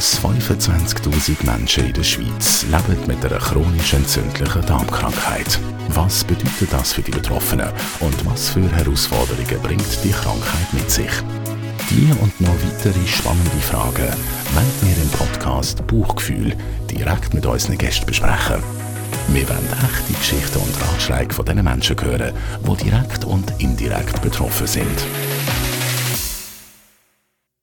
als 25.000 Menschen in der Schweiz leben mit einer chronisch entzündlichen Darmkrankheit. Was bedeutet das für die Betroffenen und was für Herausforderungen bringt die Krankheit mit sich? Die und noch weitere spannende Fragen wollen wir im Podcast Buchgefühl direkt mit unseren Gästen besprechen. Wir wollen echte Geschichten und Ratschläge von den Menschen hören, die direkt und indirekt betroffen sind.